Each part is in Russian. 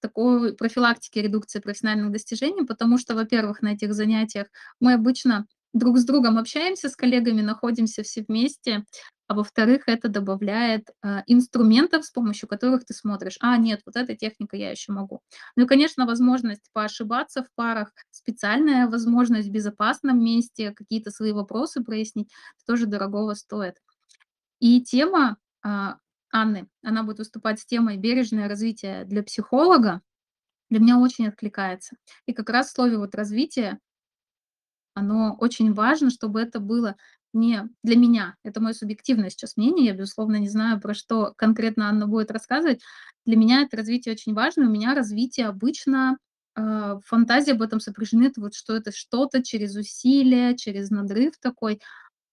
такой профилактики редукции профессиональных достижений, потому что, во-первых, на этих занятиях мы обычно друг с другом общаемся, с коллегами, находимся все вместе, а во-вторых, это добавляет э, инструментов, с помощью которых ты смотришь, а, нет, вот эта техника я еще могу. Ну и, конечно, возможность поошибаться в парах, специальная возможность в безопасном месте, какие-то свои вопросы прояснить, тоже дорогого стоит. И тема э, Анны, она будет выступать с темой «Бережное развитие для психолога», для меня очень откликается. И как раз в слове вот развитие оно очень важно, чтобы это было не для меня. Это мое субъективное сейчас мнение. Я, безусловно, не знаю, про что конкретно Анна будет рассказывать. Для меня это развитие очень важно. У меня развитие обычно э, фантазии об этом сопряжены, это вот что это что-то через усилие, через надрыв такой.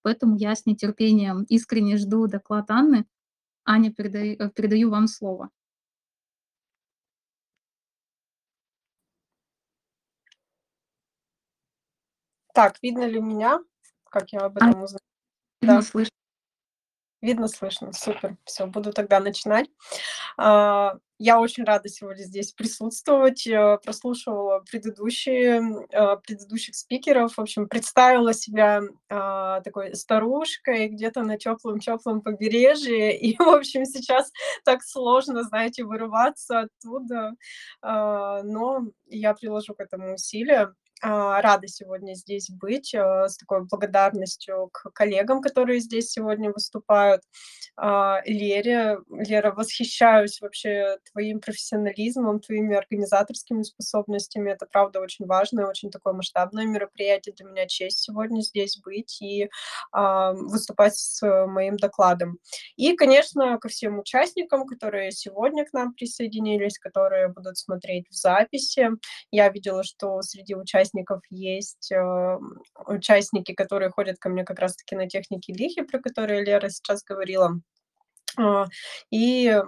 Поэтому я с нетерпением искренне жду доклад Анны. Аня, передаю, э, передаю вам слово. Так, видно ли меня? Как я об этом узнала? Да. слышно. Видно, слышно. Супер. Все, буду тогда начинать. А, я очень рада сегодня здесь присутствовать. Прослушивала предыдущие, а, предыдущих спикеров. В общем, представила себя а, такой старушкой где-то на теплом-теплом побережье. И, в общем, сейчас так сложно, знаете, вырываться оттуда. Но я приложу к этому усилия. А, рада сегодня здесь быть э, с такой благодарностью к коллегам, которые здесь сегодня выступают. А, Лере, Лера, восхищаюсь вообще твоим профессионализмом, твоими организаторскими способностями. Это, правда, очень важное, очень такое масштабное мероприятие. Для меня честь сегодня здесь быть и а, выступать с моим докладом. И, конечно, ко всем участникам, которые сегодня к нам присоединились, которые будут смотреть в записи. Я видела, что среди участников участников есть э, участники, которые ходят ко мне как раз-таки на техники лихи, про которые Лера сейчас говорила. А, и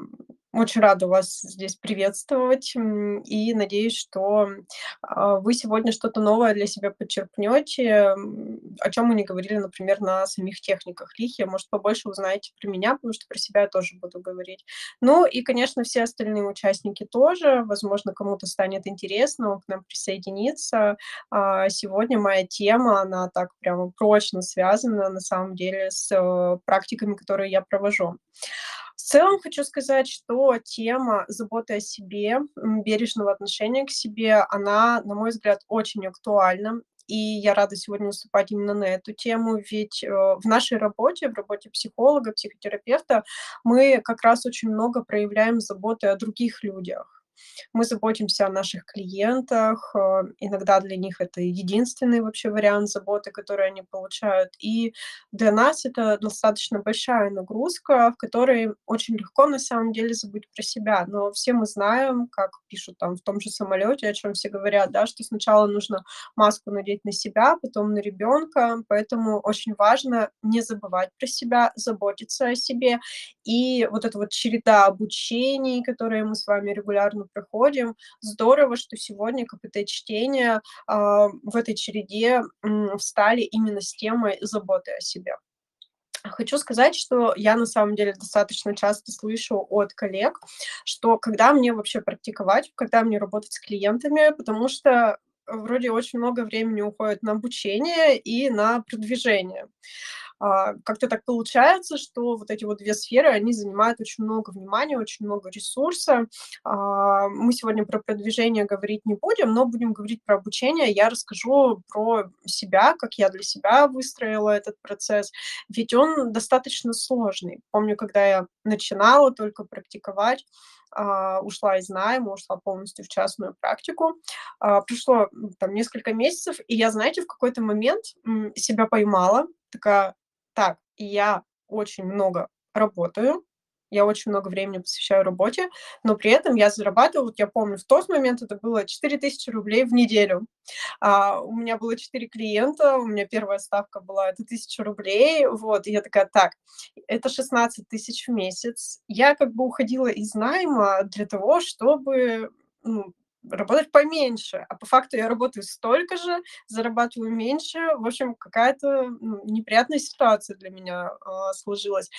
очень рада вас здесь приветствовать и надеюсь, что а, вы сегодня что-то новое для себя подчеркнете, о чем мы не говорили, например, на самих техниках лихи. Может, побольше узнаете про меня, потому что про себя я тоже буду говорить. Ну и, конечно, все остальные участники тоже. Возможно, кому-то станет интересно, к нам присоединиться. А, сегодня моя тема, она так прямо прочно связана, на самом деле, с э, практиками, которые я провожу. В целом хочу сказать, что тема заботы о себе, бережного отношения к себе, она, на мой взгляд, очень актуальна. И я рада сегодня выступать именно на эту тему, ведь э, в нашей работе, в работе психолога, психотерапевта, мы как раз очень много проявляем заботы о других людях мы заботимся о наших клиентах, э, иногда для них это единственный вообще вариант заботы, который они получают. И для нас это достаточно большая нагрузка, в которой очень легко на самом деле забыть про себя. Но все мы знаем, как пишут там в том же самолете, о чем все говорят, да, что сначала нужно маску надеть на себя, потом на ребенка, поэтому очень важно не забывать про себя, заботиться о себе. И вот эта вот череда обучений, которые мы с вами регулярно проходим. Здорово, что сегодня КПТ-чтения э, в этой череде встали именно с темой заботы о себе. Хочу сказать, что я на самом деле достаточно часто слышу от коллег, что когда мне вообще практиковать, когда мне работать с клиентами, потому что вроде очень много времени уходит на обучение и на продвижение. А, как-то так получается, что вот эти вот две сферы, они занимают очень много внимания, очень много ресурса. А, мы сегодня про продвижение говорить не будем, но будем говорить про обучение. Я расскажу про себя, как я для себя выстроила этот процесс, ведь он достаточно сложный. Помню, когда я начинала только практиковать, Uh, ушла из найма, ушла полностью в частную практику. Прошло там несколько месяцев, и я, знаете, в какой-то момент себя поймала, такая, так, я очень много работаю, я очень много времени посвящаю работе, но при этом я зарабатываю, вот я помню, в тот момент это было 4000 рублей в неделю. А, у меня было 4 клиента, у меня первая ставка была это 1000 рублей, вот, и я такая, так, это 16 тысяч в месяц. Я как бы уходила из найма для того, чтобы ну, работать поменьше, а по факту я работаю столько же, зарабатываю меньше. В общем, какая-то ну, неприятная ситуация для меня э, сложилась.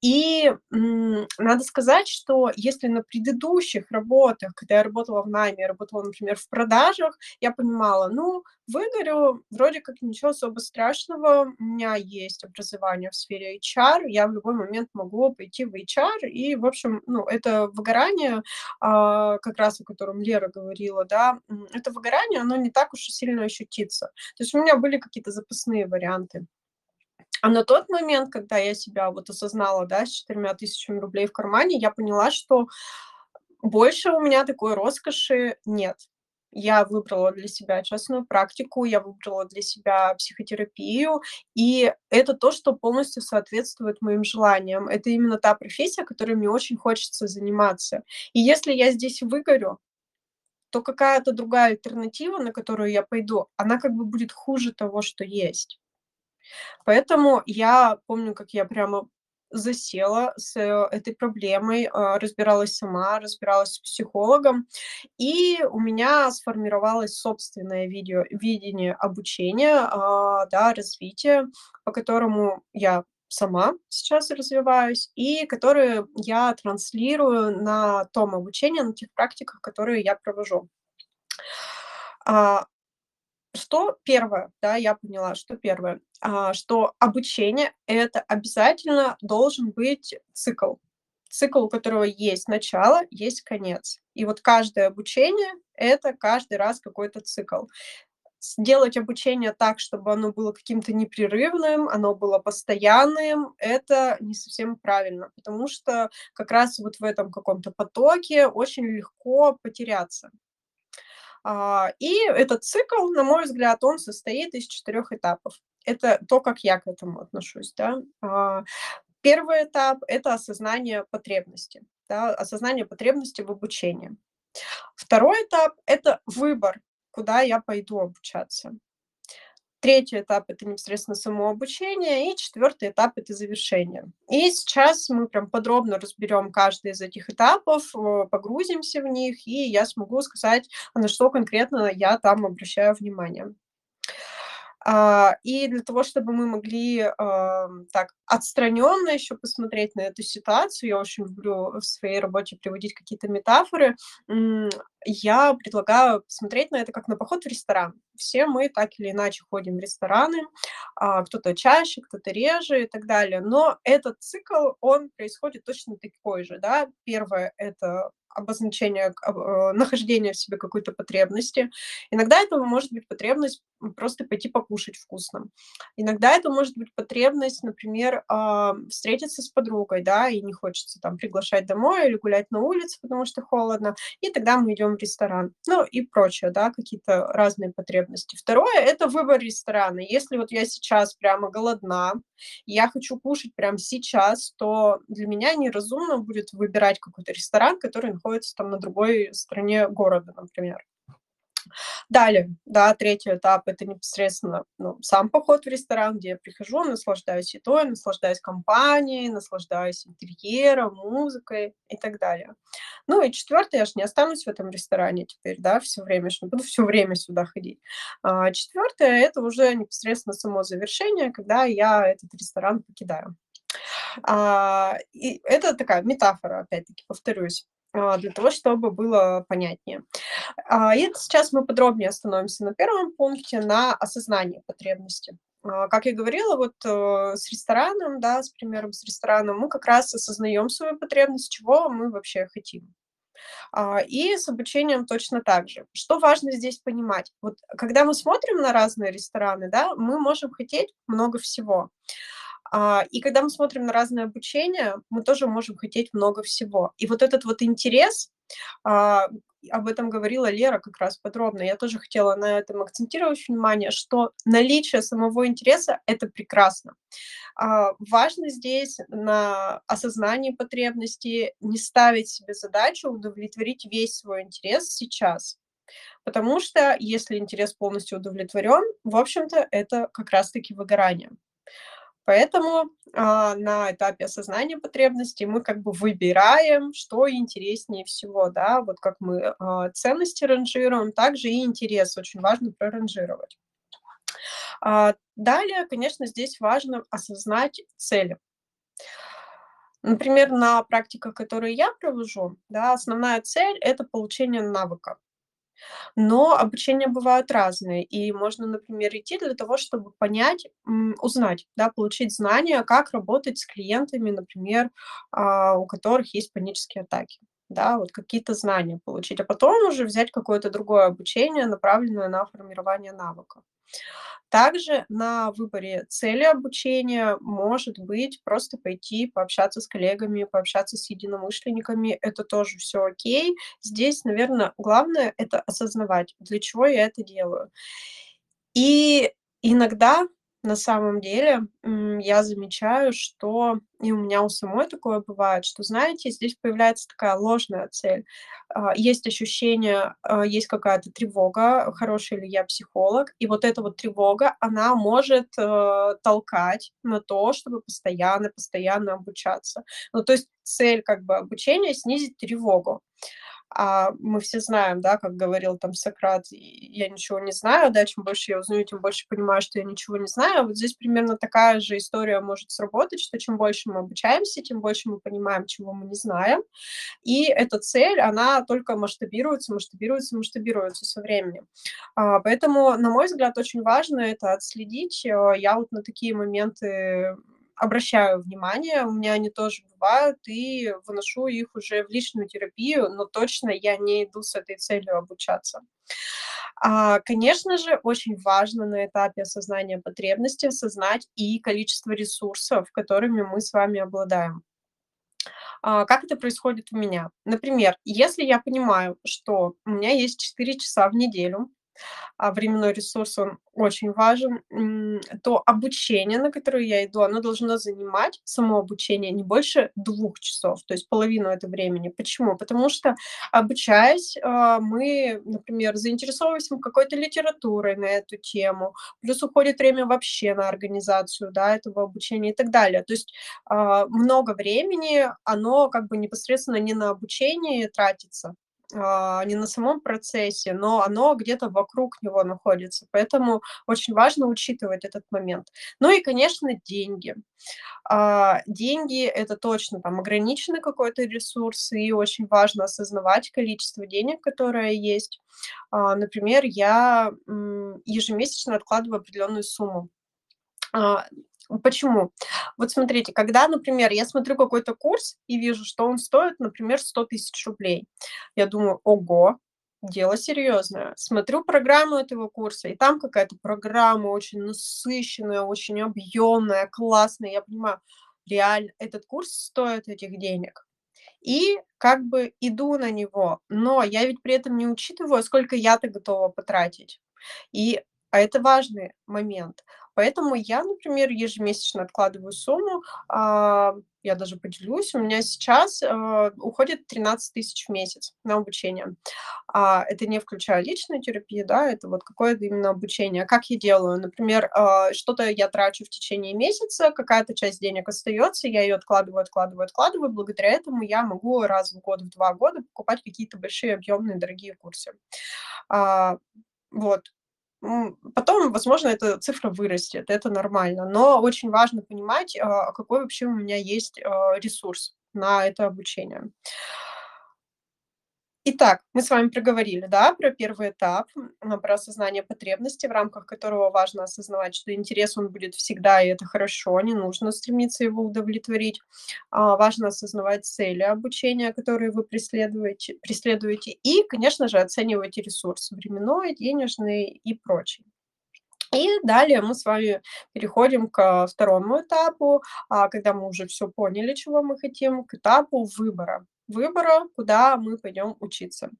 И м, надо сказать, что если на предыдущих работах, когда я работала в найме, я работала, например, в продажах, я понимала, ну, выгорю, вроде как ничего особо страшного, у меня есть образование в сфере HR, я в любой момент могу пойти в HR, и, в общем, ну, это выгорание, а, как раз о котором Лера говорила, да, это выгорание, оно не так уж и сильно ощутится. То есть у меня были какие-то запасные варианты. А на тот момент, когда я себя вот осознала, да, с четырьмя тысячами рублей в кармане, я поняла, что больше у меня такой роскоши нет. Я выбрала для себя частную практику, я выбрала для себя психотерапию, и это то, что полностью соответствует моим желаниям. Это именно та профессия, которой мне очень хочется заниматься. И если я здесь выгорю, то какая-то другая альтернатива, на которую я пойду, она как бы будет хуже того, что есть. Поэтому я помню, как я прямо засела с э, этой проблемой, а, разбиралась сама, разбиралась с психологом, и у меня сформировалось собственное видео, видение обучения, а, да, развития, по которому я сама сейчас развиваюсь, и которые я транслирую на том обучении, на тех практиках, которые я провожу. А, что первое, да, я поняла, что первое, а, что обучение это обязательно должен быть цикл. Цикл, у которого есть начало, есть конец. И вот каждое обучение это каждый раз какой-то цикл. Сделать обучение так, чтобы оно было каким-то непрерывным, оно было постоянным, это не совсем правильно, потому что как раз вот в этом каком-то потоке очень легко потеряться. А, и этот цикл, на мой взгляд, он состоит из четырех этапов. Это то, как я к этому отношусь. Да? А, первый этап– это осознание потребности, да, осознание потребности в обучении. Второй этап– это выбор, куда я пойду обучаться. Третий этап это непосредственно самообучение, и четвертый этап это завершение. И сейчас мы прям подробно разберем каждый из этих этапов, погрузимся в них, и я смогу сказать, на что конкретно я там обращаю внимание. А, и для того, чтобы мы могли а, так отстраненно еще посмотреть на эту ситуацию, я очень люблю в своей работе приводить какие-то метафоры, я предлагаю посмотреть на это как на поход в ресторан. Все мы так или иначе ходим в рестораны, а, кто-то чаще, кто-то реже и так далее. Но этот цикл, он происходит точно такой же. Да? Первое– это обозначение э, нахождения в себе какой-то потребности. Иногда это может быть потребность просто пойти покушать вкусно. Иногда это может быть потребность, например, э, встретиться с подругой, да, и не хочется там приглашать домой или гулять на улице, потому что холодно, и тогда мы идем в ресторан. Ну и прочее, да, какие-то разные потребности. Второе – это выбор ресторана. Если вот я сейчас прямо голодна, я хочу кушать прямо сейчас, то для меня неразумно будет выбирать какой-то ресторан, который находится там на другой стороне города, например. Далее, да, третий этап– это непосредственно ну, сам поход в ресторан, где я прихожу, наслаждаюсь едой, наслаждаюсь компанией, наслаждаюсь интерьером, музыкой и так далее. Ну и четвертое, я же не останусь в этом ресторане теперь, да, все время, не буду все время сюда ходить. А, четвертое– это уже непосредственно само завершение, когда я этот ресторан покидаю. А, и это такая метафора, опять-таки, повторюсь. А, для того, чтобы было понятнее. А, и сейчас мы подробнее остановимся на первом пункте, на осознании потребности. А, как я говорила, вот э, с рестораном, да, с примером с рестораном, мы как раз осознаем свою потребность, чего мы вообще хотим. И с обучением точно так же. Что важно здесь понимать? Вот когда мы смотрим на разные рестораны, да, мы можем хотеть много всего. А, и когда мы смотрим на разное обучение, мы тоже можем хотеть много всего. И вот этот вот интерес, а, об этом говорила Лера как раз подробно, я тоже хотела на этом акцентировать внимание, что наличие самого интереса– это прекрасно. А, важно здесь на осознании потребностей не ставить себе задачу удовлетворить весь свой интерес сейчас. Потому что если интерес полностью удовлетворен, в общем-то, это как раз-таки выгорание. Поэтому а, на этапе осознания потребностей мы как бы выбираем, что интереснее всего, да, вот как мы а, ценности ранжируем, также и интерес очень важно проранжировать. А, далее, конечно, здесь важно осознать цели. Например, на практиках, которые я провожу, да, основная цель- это получение навыка. Но обучения бывают разные, и можно, например, идти для того, чтобы понять, узнать, да, получить знания, как работать с клиентами, например, а, у которых есть панические атаки. Да, вот какие-то знания получить, а потом уже взять какое-то другое обучение, направленное на формирование навыков. Также на выборе цели обучения может быть просто пойти пообщаться с коллегами, пообщаться с единомышленниками. Это тоже все окей. Здесь, наверное, главное- это осознавать, для чего я это делаю. И иногда на самом деле, я замечаю, что и у меня у самой такое бывает, что, знаете, здесь появляется такая ложная цель. А, есть ощущение, а, есть какая-то тревога, хороший ли я психолог, и вот эта вот тревога, она может, э, толкать на то, чтобы постоянно постоянно обучаться. Ну, то есть цель как бы обучения- снизить тревогу. А мы все знаем, да, как говорил там Сократ: "Я ничего не знаю, да, чем больше я узнаю, тем больше понимаю, что я ничего не знаю". Вот здесь примерно такая же история может сработать, что чем больше мы обучаемся, тем больше мы понимаем, чего мы не знаем. И эта цель, она только масштабируется, масштабируется, масштабируется со временем. А, поэтому, на мой взгляд, очень важно это отследить. Э, я вот на такие моменты обращаю внимание, у меня они тоже бывают, и выношу их уже в личную терапию, но точно я не иду с этой целью обучаться. А, конечно же, очень важно на этапе осознания потребности осознать и количество ресурсов, которыми мы с вами обладаем. А, как это происходит у меня? Например, если я понимаю, что у меня есть 4 часа в неделю, а временной ресурс, он очень важен, то обучение, на которое я иду, оно должно занимать, само обучение, не больше двух часов, то есть половину этого времени. Почему? Потому что, обучаясь, а, мы, например, заинтересовываемся какой-то литературой на эту тему, плюс уходит время вообще на организацию, да, этого обучения и так далее. То есть, а, много времени, оно как бы непосредственно не на обучение тратится, не на самом процессе, но оно где-то вокруг него находится. Поэтому очень важно учитывать этот момент. Ну и, конечно, деньги. А, деньги- это точно там ограниченный какой-то ресурс, и очень важно осознавать количество денег, которое есть. А, например, я, ежемесячно откладываю определенную сумму. Почему? Вот смотрите, когда, например, я смотрю какой-то курс и вижу, что он стоит, например, 100 тысяч рублей, я думаю: "Ого, дело серьезное". Смотрю программу этого курса, и там какая-то программа очень насыщенная, очень объемная, классная. Я понимаю, реально этот курс стоит этих денег. И как бы иду на него, но я ведь при этом не учитываю, сколько я-то готова потратить. И а это важный момент. Поэтому я, например, ежемесячно откладываю сумму, а, я даже поделюсь, у меня сейчас, а, уходит 13 тысяч в месяц на обучение. А, это не включая личную терапию, да, это вот какое-то именно обучение. Как я делаю? Например, а, что-то я трачу в течение месяца, какая-то часть денег остается, я ее откладываю, откладываю, откладываю. Благодаря этому я могу раз в год, в 2 года покупать какие-то большие, объемные, дорогие курсы. А, вот. Потом, возможно, эта цифра вырастет, это нормально, но очень важно понимать, а, какой вообще у меня есть, а, ресурс на это обучение. Итак, мы с вами проговорили, да, про первый этап, про осознание потребностей, в рамках которого важно осознавать, что интерес, он будет всегда, и это хорошо, не нужно стремиться его удовлетворить. А, важно осознавать цели обучения, которые вы преследуете преследуете, и, конечно же, оценивайте ресурс временной, денежный и прочий. И далее мы с вами переходим ко второму этапу, а, когда мы уже все поняли, чего мы хотим, к этапу выбора выбора, куда мы пойдем учиться.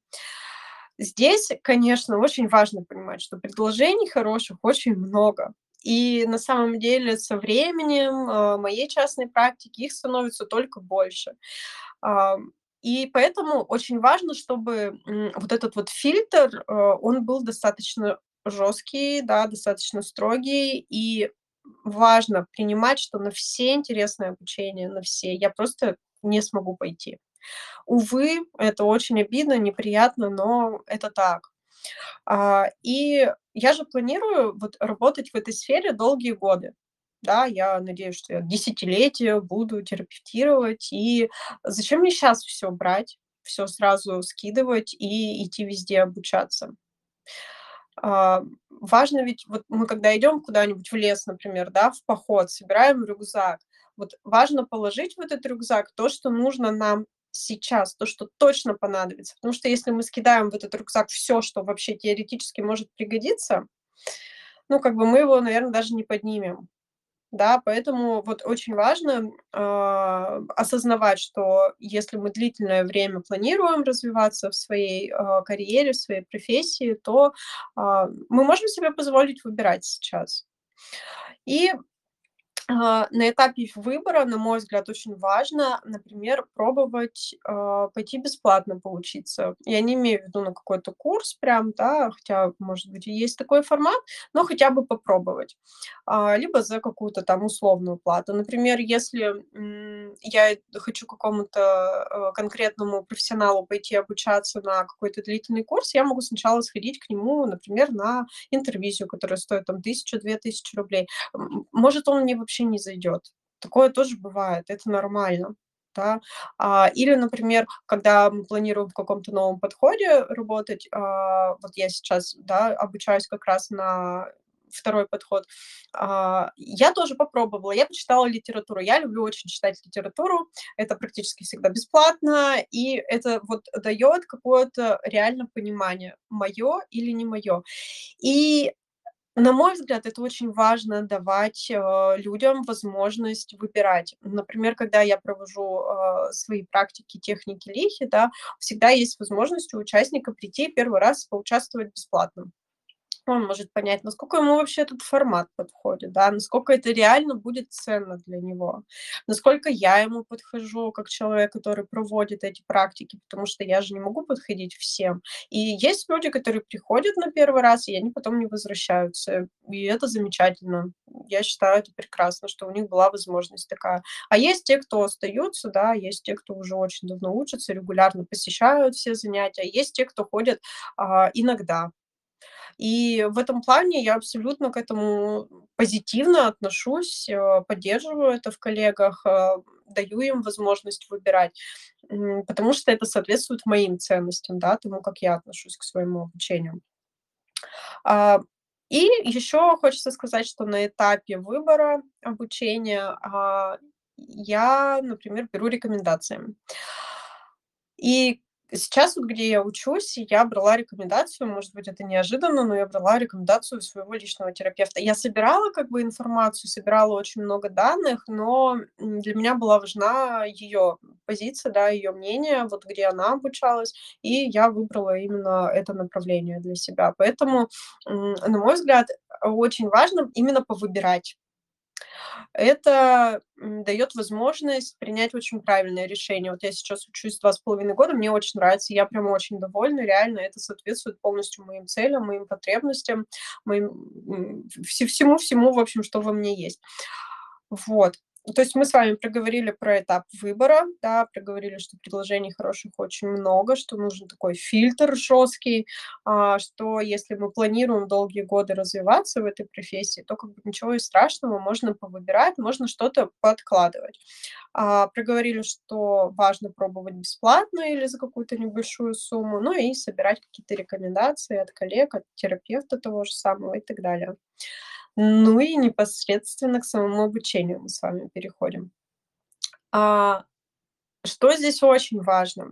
Здесь, конечно, очень важно понимать, что предложений хороших очень много. И на самом деле со временем, э, моей частной практики их становится только больше. А, и поэтому очень важно, чтобы, вот этот вот фильтр, э, он был достаточно жесткий, да, достаточно строгий, и важно принимать, что на все интересные обучения, на все я просто не смогу пойти. Увы, это очень обидно, неприятно, но это так. А, и я же планирую вот работать в этой сфере долгие годы. Да, я надеюсь, что я десятилетия буду терапевтировать. И зачем мне сейчас все брать, все сразу скидывать и идти везде обучаться? А, важно ведь, вот мы когда идем куда-нибудь в лес, например, да, в поход, собираем рюкзак, вот важно положить в этот рюкзак то, что нужно нам сейчас, то, что точно понадобится. Потому что если мы скидаем в этот рюкзак все, что вообще теоретически может пригодиться, ну, как бы мы его, наверное, даже не поднимем. Да, поэтому вот очень важно э, осознавать, что если мы длительное время планируем развиваться в своей э, карьере, в своей профессии, то э, мы можем себе позволить выбирать сейчас. И на этапе выбора, на мой взгляд, очень важно, например, пробовать э, пойти бесплатно поучиться. Я не имею в виду на какой-то курс прям, да, хотя, может быть, и есть такой формат, но хотя бы попробовать. А, либо за какую-то там условную плату. Например, если м, я хочу какому-то э, конкретному профессионалу пойти обучаться на какой-то длительный курс, я могу сначала сходить к нему, например, на интервизию, которая стоит там тысячу-две тысячи рублей. Может, он мне вообще вообще не зайдет. Такое тоже бывает, это нормально. Да? А, или, например, когда мы планируем в каком-то новом подходе работать, а, вот я сейчас да, обучаюсь как раз на второй подход. А, я тоже попробовала, я почитала литературу. Я люблю очень читать литературу, это практически всегда бесплатно, и это вот дает какое-то реально понимание, мое или не мое. И на мой взгляд, это очень важно давать э, людям возможность выбирать. Например, когда я провожу э, свои практики техники лихи, да, всегда есть возможность у участника прийти первый раз поучаствовать бесплатно он может понять, насколько ему вообще этот формат подходит, да, насколько это реально будет ценно для него, насколько я ему подхожу как человек, который проводит эти практики, потому что я же не могу подходить всем. И есть люди, которые приходят на первый раз, и они потом не возвращаются, и это замечательно. Я считаю это прекрасно, что у них была возможность такая. А есть те, кто остаются, да, есть те, кто уже очень давно учатся, регулярно посещают все занятия, есть те, кто ходят а, иногда, и в этом плане я абсолютно к этому позитивно отношусь, э, поддерживаю это в коллегах, э, даю им возможность выбирать, потому что это соответствует моим ценностям, да, тому, как я отношусь к своему обучению. А, и еще хочется сказать, что на этапе выбора обучения а, я, например, беру рекомендации. И Сейчас вот, где я учусь, я брала рекомендацию, может быть, это неожиданно, но я брала рекомендацию своего личного терапевта. Я собирала как бы информацию, собирала очень много данных, но для меня была важна ее позиция, да, ее мнение, вот где она обучалась, и я выбрала именно это направление для себя. Поэтому, на мой взгляд, очень важно именно повыбирать это дает возможность принять очень правильное решение. Вот я сейчас учусь два с половиной года, мне очень нравится, я прям очень довольна, реально это соответствует полностью моим целям, моим потребностям, моим всему-всему, в общем, что во мне есть. Вот. То есть мы с вами проговорили про этап выбора, да, проговорили, что предложений хороших очень много, что нужен такой фильтр жесткий, а, что если мы планируем долгие годы развиваться в этой профессии, то как бы ничего и страшного, можно повыбирать, можно что-то подкладывать. А, проговорили, что важно пробовать бесплатно или за какую-то небольшую сумму, ну и собирать какие-то рекомендации от коллег, от терапевта того же самого и так далее. Ну и непосредственно к самому обучению мы с вами переходим. А, что здесь очень важно?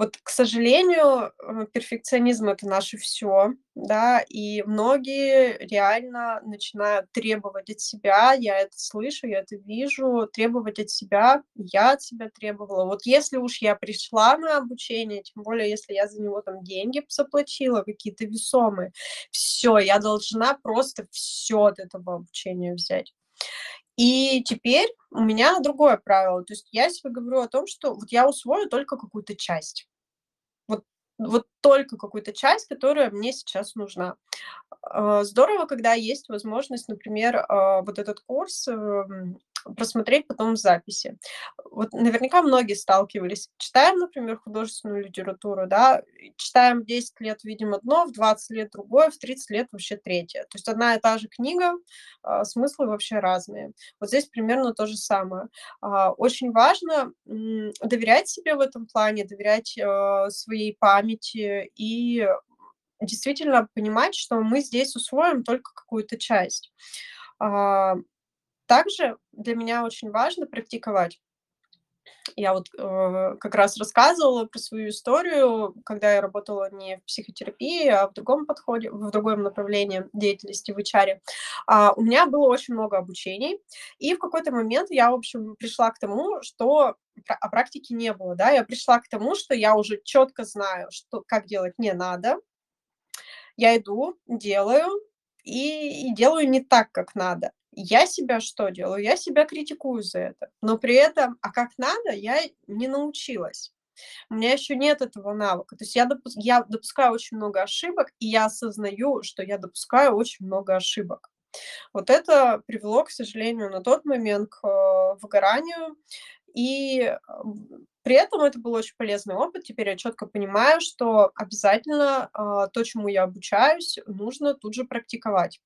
Вот, к сожалению, э, перфекционизм- это наше все, да, и многие реально начинают требовать от себя, я это слышу, я это вижу, требовать от себя, я от себя требовала. Вот если уж я пришла на обучение, тем более если я за него там деньги заплатила, какие-то весомые, все, я должна просто все от этого обучения взять. И теперь у меня другое правило. То есть я себе говорю о том, что вот я усвою только какую-то часть вот только какую-то часть, которая мне сейчас нужна. А, здорово, когда есть возможность, например, а, вот этот курс эм, просмотреть потом записи. Вот наверняка многие сталкивались. Читаем, например, художественную литературу, да, читаем 10 лет, видим одно, в 20 лет другое, в 30 лет вообще третье. То есть одна и та же книга, а, смыслы вообще разные. Вот здесь примерно то же самое. А, очень важно доверять себе в этом плане, доверять а, своей памяти и действительно понимать, что мы здесь усвоим только какую-то часть. Также для меня очень важно практиковать. Я вот э, как раз рассказывала про свою историю, когда я работала не в психотерапии, а в другом подходе, в другом направлении деятельности в HR. А, у меня было очень много обучений, и в какой-то момент я, в общем, пришла к тому, что а практики не было, да, я пришла к тому, что я уже четко знаю, что как делать не надо. Я иду, делаю, и, и делаю не так, как надо. Я себя что делаю? Я себя критикую за это. Но при этом, а как надо, я не научилась. У меня еще нет этого навыка. То есть я, допу- я допускаю очень много ошибок, и я осознаю, что я допускаю очень много ошибок. Вот это привело, к сожалению, на тот момент к э, выгоранию. И при этом это был очень полезный опыт. Теперь я четко понимаю, что обязательно э, то, чему я обучаюсь, нужно тут же практиковать.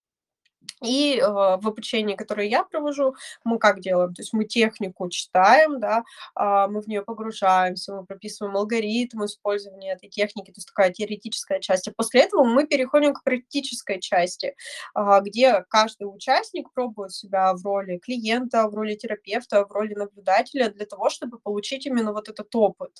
И э, в обучении, которое я провожу, мы как делаем? То есть мы технику читаем, да, э, мы в нее погружаемся, мы прописываем алгоритм использования этой техники, то есть такая теоретическая часть. А после этого мы переходим к практической части, э, где каждый участник пробует себя в роли клиента, в роли терапевта, в роли наблюдателя для того, чтобы получить именно вот этот опыт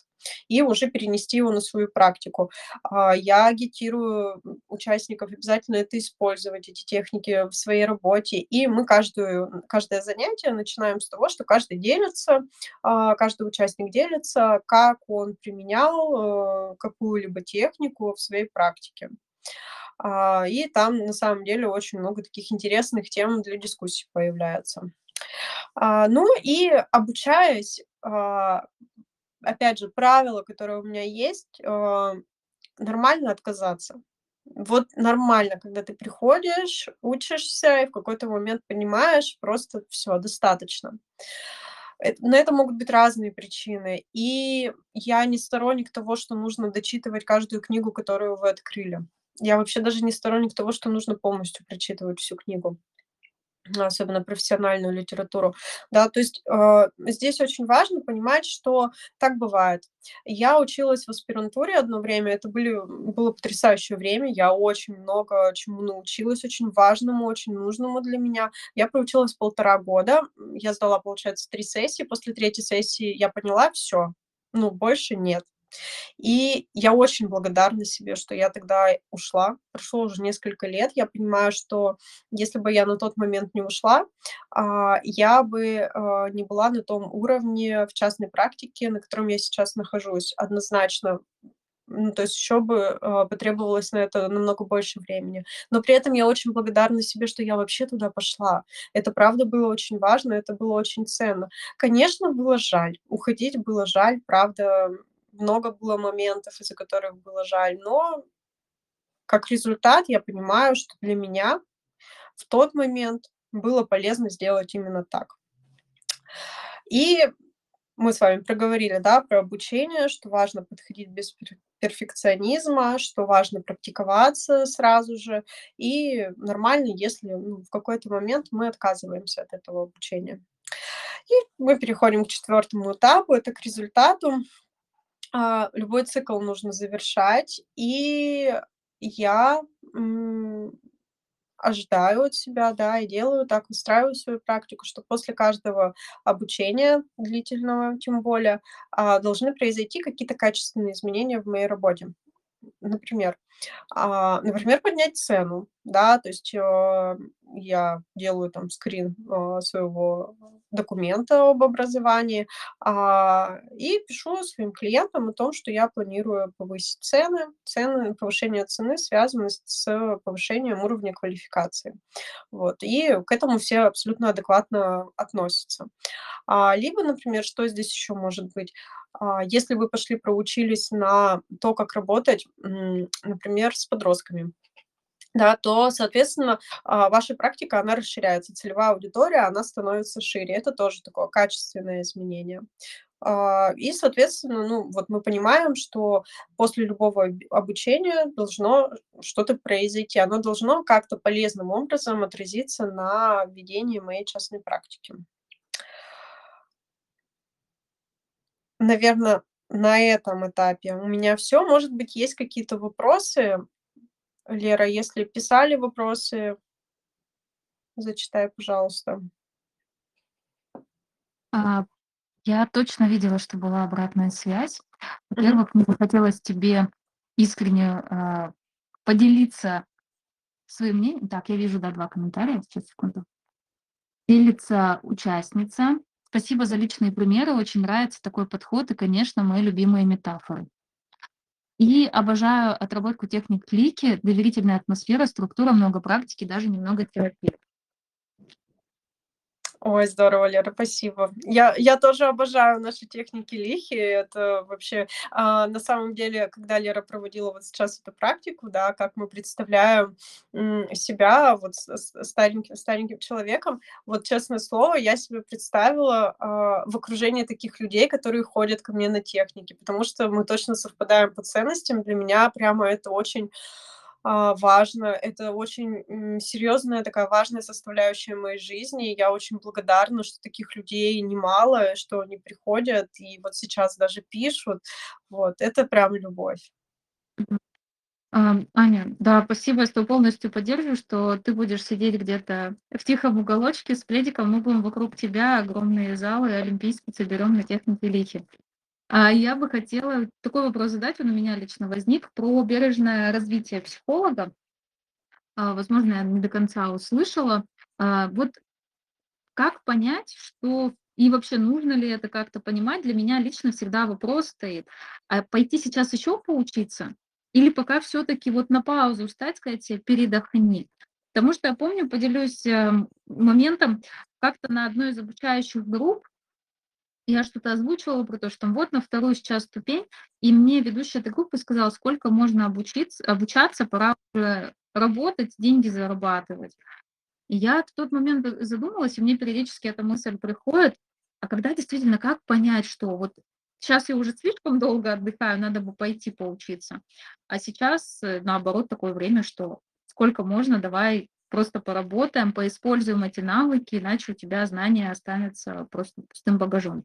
и уже перенести его на свою практику. Э, я агитирую участников обязательно это использовать, эти техники в своей работе. И мы каждую, каждое занятие начинаем с того, что каждый делится, а, каждый участник делится, как он применял э, какую-либо технику в своей практике. А, и там на самом деле очень много таких интересных тем для дискуссий появляется. А, ну и обучаясь, опять же, правило, которое у меня есть, нормально отказаться. Вот нормально, когда ты приходишь, учишься и в какой-то момент понимаешь, просто все достаточно. На это могут быть разные причины. И я не сторонник того, что нужно дочитывать каждую книгу, которую вы открыли. Я вообще даже не сторонник того, что нужно полностью прочитывать всю книгу особенно профессиональную литературу. Да, то есть э, здесь очень важно понимать, что так бывает. Я училась в аспирантуре одно время, это были, было потрясающее время, я очень много чему научилась, очень важному, очень нужному для меня. Я проучилась полтора года, я сдала, получается, три сессии, после третьей сессии я поняла, все, ну, больше нет. И я очень благодарна себе, что я тогда ушла. Прошло уже несколько лет. Я понимаю, что если бы я на тот момент не ушла, а, я бы а, не была на том уровне в частной практике, на котором я сейчас нахожусь. Однозначно ну, то есть еще бы э, потребовалось на это намного больше времени. Но при этом я очень благодарна себе, что я вообще туда пошла. Это правда было очень важно, это было очень ценно. Конечно, было жаль. Уходить было жаль, правда много было моментов, из-за которых было жаль, но как результат я понимаю, что для меня в тот момент было полезно сделать именно так. И мы с вами проговорили, да, про обучение, что важно подходить без перфекционизма, что важно практиковаться сразу же, и нормально, если ну, в какой-то момент мы отказываемся от этого обучения. И мы переходим к четвертому этапу, это к результату. А, любой цикл нужно завершать, и я, ожидаю от себя, да, и делаю так, выстраиваю свою практику, что после каждого обучения длительного, тем более, а, должны произойти какие-то качественные изменения в моей работе. Например, а, например, поднять цену, да, то есть, э, я делаю там скрин, а, своего документа об образовании, а, и пишу своим клиентам о том, что я планирую повысить цены. Цены повышение цены связаны с повышением уровня квалификации. Вот, и к этому все абсолютно адекватно относятся. А, либо, например, что здесь еще может быть? Если вы пошли проучились на то, как работать, например, с подростками, да, то, соответственно, а, ваша практика, она расширяется, целевая аудитория, она становится шире. Это тоже такое качественное изменение. А, и, соответственно, ну, вот мы понимаем, что после любого об обучения должно что-то произойти. Оно должно как-то полезным образом отразиться на ведении моей частной практики. Наверно, на этом этапе у меня всё. Может быть, есть какие-то вопросы? Лера, если писали вопросы зачитай, пожалуйста. А, я точно видела, что была обратная связь. Во-первых, мне бы хотелось тебе искренне, а, поделиться своим мнением. Так, я вижу, да, 2 комментария. Сейчас, секунду. Делится участница: "Спасибо за личные примеры. Очень нравится такой подход и, конечно, мои любимые метафоры". И обожаю отработку техник клики, доверительная атмосфера, структура, много практики, даже немного терапии. Ой, здорово, Лера, спасибо. Я я тоже обожаю наши техники лихи. Это вообще, а, на самом деле, когда Лера проводила вот сейчас эту практику, да, как мы представляем, м, себя вот стареньким стареньким человеком. Вот, честное слово, я себе представила, а, в окружении таких людей, которые ходят ко мне на техники, потому что мы точно совпадаем по ценностям. Для меня прямо это очень, важно. Это очень, серьезная такая важная составляющая моей жизни. Я очень благодарна, что таких людей немало, что они приходят и вот сейчас даже пишут. Вот это прям любовь. Аня, да, спасибо, я с тобой полностью поддерживаю, что ты будешь сидеть где-то в тихом уголочке с пледиком, мы будем вокруг тебя, огромные залы олимпийские соберем на технике лихи. А я бы хотела такой вопрос задать, он у меня лично возник, про бережное развитие психолога. А, возможно, я не до конца услышала. А, вот как понять, что и вообще нужно ли это как-то понимать? Для меня лично всегда вопрос стоит: а пойти сейчас еще поучиться или пока всё-таки вот на паузу встать, сказать "Передохни"? Потому что я помню, поделюсь, эм, моментом, как-то на одной из обучающих групп я что-то озвучивала про то, что вот на 2 сейчас ступень, и мне ведущая этой группы сказала: "Сколько можно обучиться обучаться, пора уже работать, деньги зарабатывать". И я в тот момент задумалась, и мне периодически эта мысль приходит: а когда действительно, как понять, что вот щас я уже слишком долго отдыхаю, надо бы пойти поучиться, а сейчас, э, наоборот, такое время, что сколько можно, давай просто поработаем, поиспользуем эти навыки, иначе у тебя знания останутся просто пустым багажом.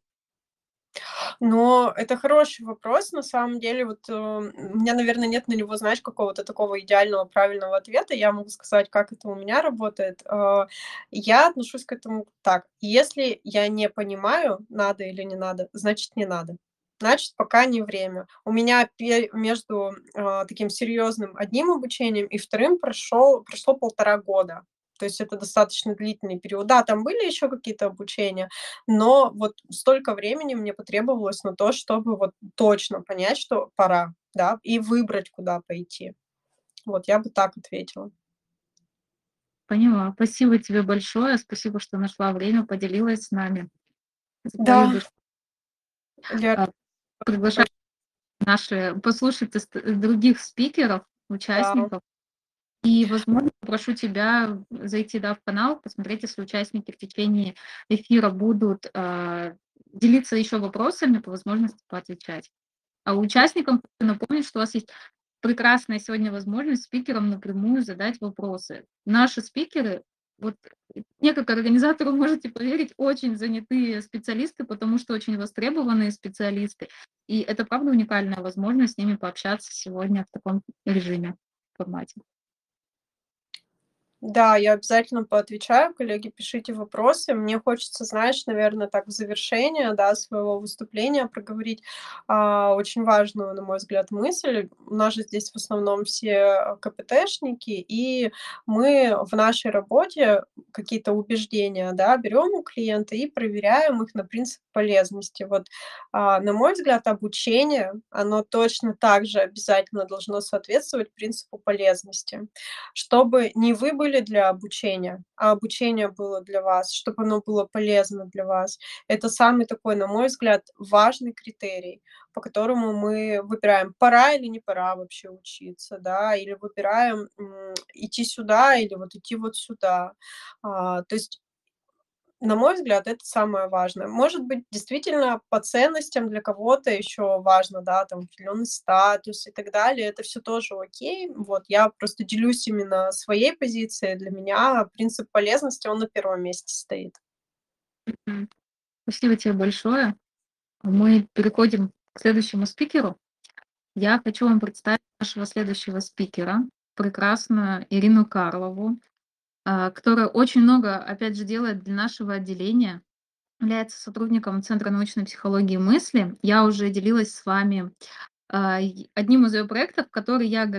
Но это хороший вопрос. На самом деле, вот, э, у меня, наверно, нет на него, знаешь, какого-то такого идеального правильного ответа. Я могу сказать, как это у меня работает. А, я отношусь к этому так: если я не понимаю, надо или не надо, значит, не надо. Значит, пока не время. У меня между, а, таким серьезным одним обучением и вторым прошел прошло 1,5 года. То есть это достаточно длительный период. Да, там были еще какие-то обучения, но вот столько времени мне потребовалось на то, чтобы вот точно понять, что пора, да, и выбрать, куда пойти. Вот я бы так ответила. Поняла. Спасибо тебе большое. Спасибо, что нашла время, поделилась с нами. Да. Лер, А, приглашаю наши послушать других спикеров, Да. И, возможно, попрошу тебя зайти, да, в канал, посмотреть, если участники в течение эфира будут, а, делиться еще вопросами, по возможности поотвечать. А участникам напомнить, что у вас есть прекрасная сегодня возможность спикерам напрямую задать вопросы. Наши спикеры, вот мне как организатору, можете поверить, очень занятые специалисты, потому что очень востребованные специалисты. И это правда уникальная возможность с ними пообщаться сегодня в таком режиме, формате. Да, я обязательно поотвечаю. Коллеги, пишите вопросы. Мне хочется, знаешь, наверно, так в завершение, да, своего выступления проговорить, а, очень важную, на мой взгляд, мысль. У нас же здесь в основном все КПТшники, и мы в нашей работе какие-то убеждения, да, берем у клиента и проверяем их на принцип полезности. Вот, а, на мой взгляд, обучение, оно точно так же обязательно должно соответствовать принципу полезности. Чтобы не вы были для обучения, а обучение было для вас, чтобы оно было полезно для вас. Это самый такой, на мой взгляд, важный критерий, по которому мы выбираем, пора или не пора вообще учиться, да, или выбираем, идти сюда или вот идти вот сюда. А, то есть, на мой взгляд, это самое важное. Может быть, действительно, по ценностям для кого-то еще важно, да, там определенный статус и так далее. Это всё тоже окей. Вот я просто делюсь именно своей позицией. Для меня принцип полезности, он на первом месте стоит. Спасибо тебе большое. Мы переходим к следующему спикеру. Я хочу вам представить нашего следующего спикера, прекрасную Ирину Карлову, которая очень много, опять же, делает для нашего отделения. Является сотрудником Центра научной психологии мысли. Я уже делилась с вами, а, одним из её проектов, который я